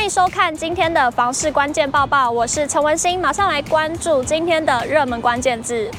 欢迎收看今天的房市关键报报，我是陈文心，马上来关注今天的热门关键字。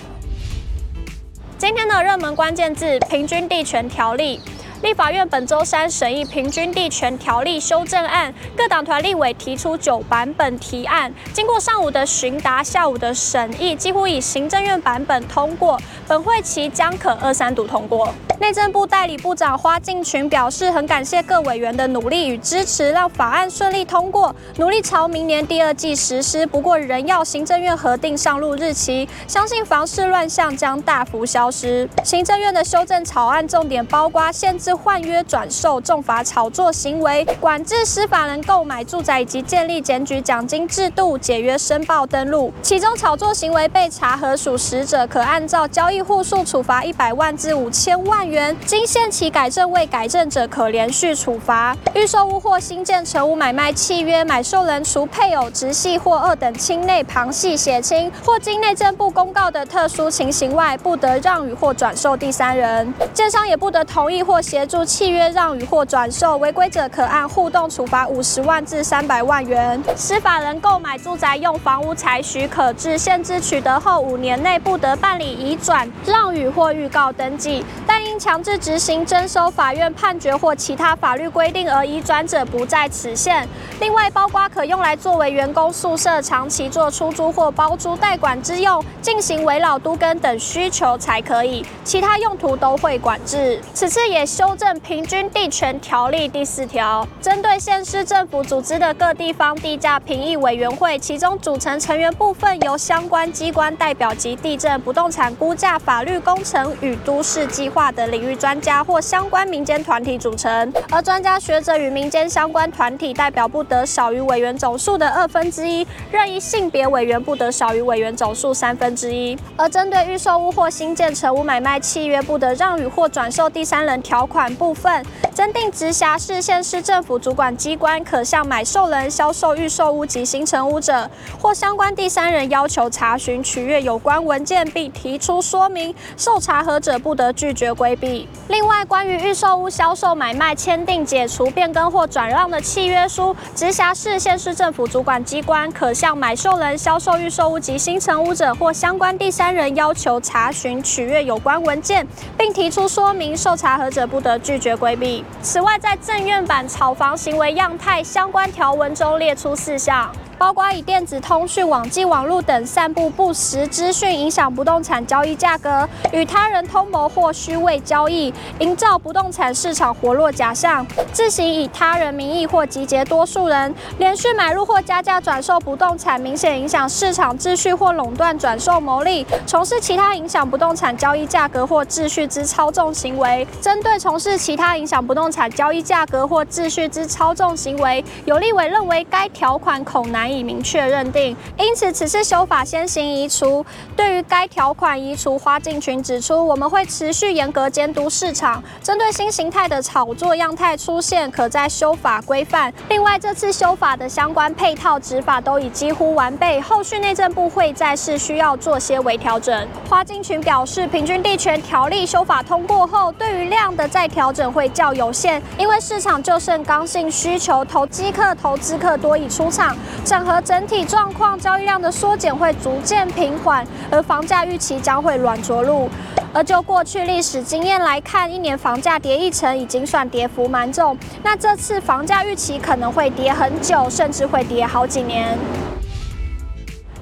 今天的热门关键字：平均地权条例。立法院本周三审议《平均地权条例》修正案，各党团立委提出九版本提案，经过上午的询答、下午的审议，几乎以行政院版本通过。本会期将可二三读通过。内政部代理部长花敬群表示，很感谢各委员的努力与支持，让法案顺利通过，努力朝明年第二季实施。不过，仍要行政院核定上路日期，相信房市乱象将大幅消失。行政院的修正草案重点包括限制。换约转售、重罚炒作行为、管制司法人购买住宅以及建立检举奖金制度、解约申报登录。其中炒作行为被查核属实者，可按照交易户数处罚一百万至五千万元；经限期改正未改正者，可连续处罚。预售屋或新建成屋买卖契约，买受人除配偶、直系或二等亲内旁系血亲，或经内政部公告的特殊情形外，不得让与或转售第三人。建商也不得同意或协。协助契约让与或转售违规者，可按互动处罚五十万至三百万元。司法人购买住宅用房屋采许可制，限制取得后五年内不得办理移转、让与或预告登记，但因强制执行征收法院判决或其他法律规定而移转者不在此限。另外，包括可用来作为员工宿舍、长期做出租或包租代管之用、进行围老都更等需求才可以，其他用途都会管制。此次也修正平均地权条例第四条，针对县市政府组织的各地方地价评议委员会，其中组成成员部分由相关机关代表及地震、不动产估价、法律工程与都市计划等领域专家或相关民间团体组成，而专家学者与民间相关团体代表不得少于委员总数的二分之一，任意性别委员不得少于委员总数三分之一。而针对预售屋或新建成屋买卖契约，不得让与或转售第三人条款部分，增订直辖市、县市政府主管机关可向买受人销售预售屋及新成屋者，或相关第三人要求查询取阅有关文件，并提出说明，受查核者不得拒绝规避。另外，关于预售屋销售买卖签订解除、变更或转让的契约书，直辖市、县市政府主管机关可向买受人销售预售屋及新成屋者，或相关第三人要求查询取阅有关文件，并提出说明，受查核者不得拒绝规避。此外，在正院版炒房行为样态相关条文中列出四项。包括以电子通讯、网际网络等散布不实资讯，影响不动产交易价格；与他人通谋或虚伪交易，营造不动产市场活络假象；自行以他人名义或集结多数人，连续买入或加价转售不动产，明显影响市场秩序或垄断转售牟利；从事其他影响不动产交易价格或秩序之操纵行为。针对从事其他影响不动产交易价格或秩序之操纵行为，有立委认为该条款恐难已明确认定，因此此次修法先行移除。对于该条款移除，花敬群指出，我们会持续严格监督市场，针对新形态的炒作样态出现，可再修法规范。另外，这次修法的相关配套执法都已几乎完备，后续内政部会再是需要做些微调整。花敬群表示，平均地权条例修法通过后，对于量的再调整会较有限，因为市场就剩刚性需求，投机客、投资客多已出场。整合整体状况，交易量的缩减会逐渐平缓，而房价预期将会软着陆。而就过去历史经验来看，一年房价跌一成已经算跌幅蛮重，那这次房价预期可能会跌很久，甚至会跌好几年。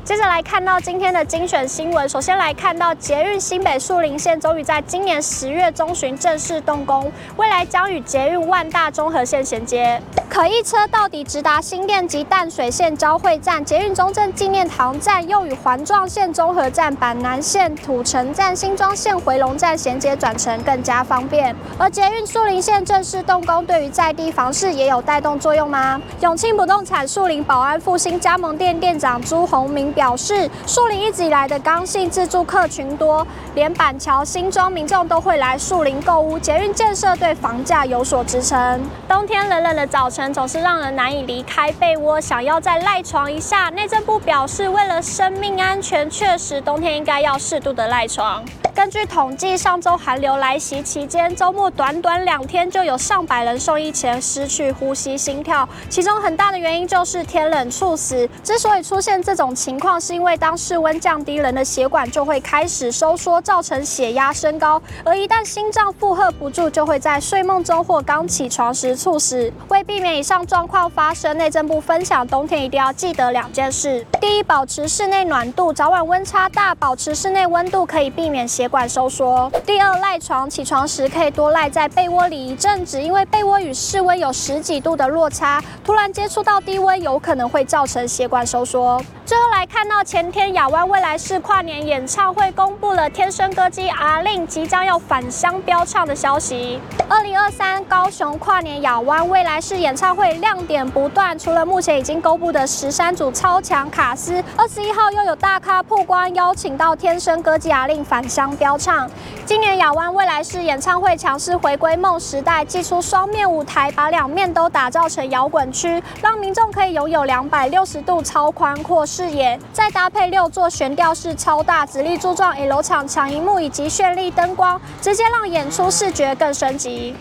接着来看到今天的精选新闻。首先来看到捷运新北树林线终于在今年十月中旬正式动工，未来将与捷运万大综合线衔接，可一车到底直达新店及淡水线交汇站，捷运中正纪念堂站又与环状线综合站、板南线土城站、新庄线回龙站衔接转乘更加方便。而捷运树林线正式动工，对于在地房市也有带动作用吗？永庆不动产树林保安复兴加盟店店长朱宏明。表示，树林一直以来的刚性自助客群多，连板桥、新庄民众都会来树林购物。捷运建设对房价有所支撑。冬天冷冷的早晨总是让人难以离开被窝，想要再赖床一下。内政部表示，为了生命安全，确实冬天应该要适度的赖床。根据统计，上周寒流来袭期间，周末短短两天就有上百人受疫前失去呼吸、心跳，其中很大的原因就是天冷猝死。之所以出现这种情况，是因为当室温降低，人的血管就会开始收缩，造成血压升高，而一旦心脏负荷不住，就会在睡梦中或刚起床时猝死。为避免以上状况发生，内政部分享冬天一定要记得两件事：第一，保持室内暖度，早晚温差大，保持室内温度可以避免血 管收缩。第二，赖床，起床时可以多赖在被窝里一阵子，因为被窝与室温有十几度的落差，突然接触到低温，有可能会造成血管收缩。最后来看到前天亚湾未来式跨年演唱会公布了天生歌姬阿令即将要返乡飙唱的消息。二零二三高雄跨年亚湾未来式演唱会亮点不断，除了目前已经公布的十三组超强卡司，二十一号又有大咖曝光，邀请到天生歌姬阿令返乡飙唱。今年亚湾未来式演唱会强势回归梦时代，祭出双面舞台，把两面都打造成摇滚区，让民众可以拥有两百六十度超宽阔视野，再搭配六座悬吊式超大直立柱状 L 场强荧幕以及绚丽灯光，直接让演出视觉更升级。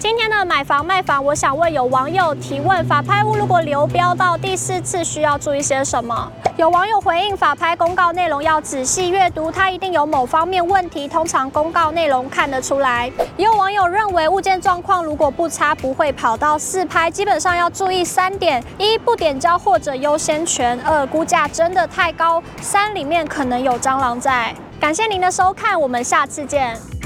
今天的买房卖房，我想问有网友提问：法拍屋如果流标到第四次，需要注意些什么？有网友回应：法拍公告内容要仔细阅读，它一定有某方面问题，通常公告内容看得出来。也有网友认为物件状况如果不差，不会跑到四拍，基本上要注意三点：一、不点交或者优先权；二、估价真的太高；三、里面可能有蟑螂在。感谢您的收看，我们下次见。